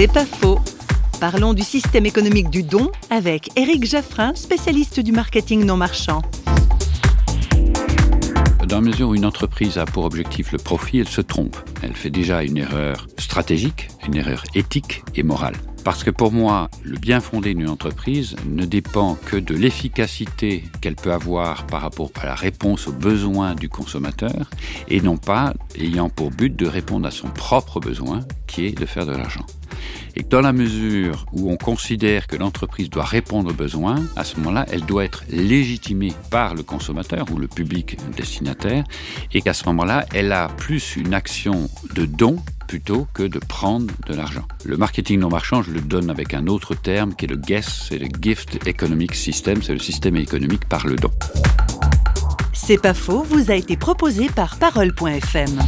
C'est pas faux. Parlons du système économique du don avec Éric Jaffrin, spécialiste du marketing non marchand. Dans la mesure où une entreprise a pour objectif le profit, elle se trompe. Elle fait déjà une erreur stratégique, une erreur éthique et morale. Parce que pour moi, le bien fondé d'une entreprise ne dépend que de l'efficacité qu'elle peut avoir par rapport à la réponse aux besoins du consommateur et non pas ayant pour but de répondre à son propre besoin qui est de faire de l'argent. Et dans la mesure où on considère que l'entreprise doit répondre aux besoins, à ce moment-là, elle doit être légitimée par le consommateur ou le public destinataire, et qu'à ce moment-là, elle a plus une action de don plutôt que de prendre de l'argent. Le marketing non marchand, je le donne avec un autre terme qui est le GES, c'est le Gift Economic System, c'est le système économique par le don. C'est pas faux, vous a été proposé par parole.fm.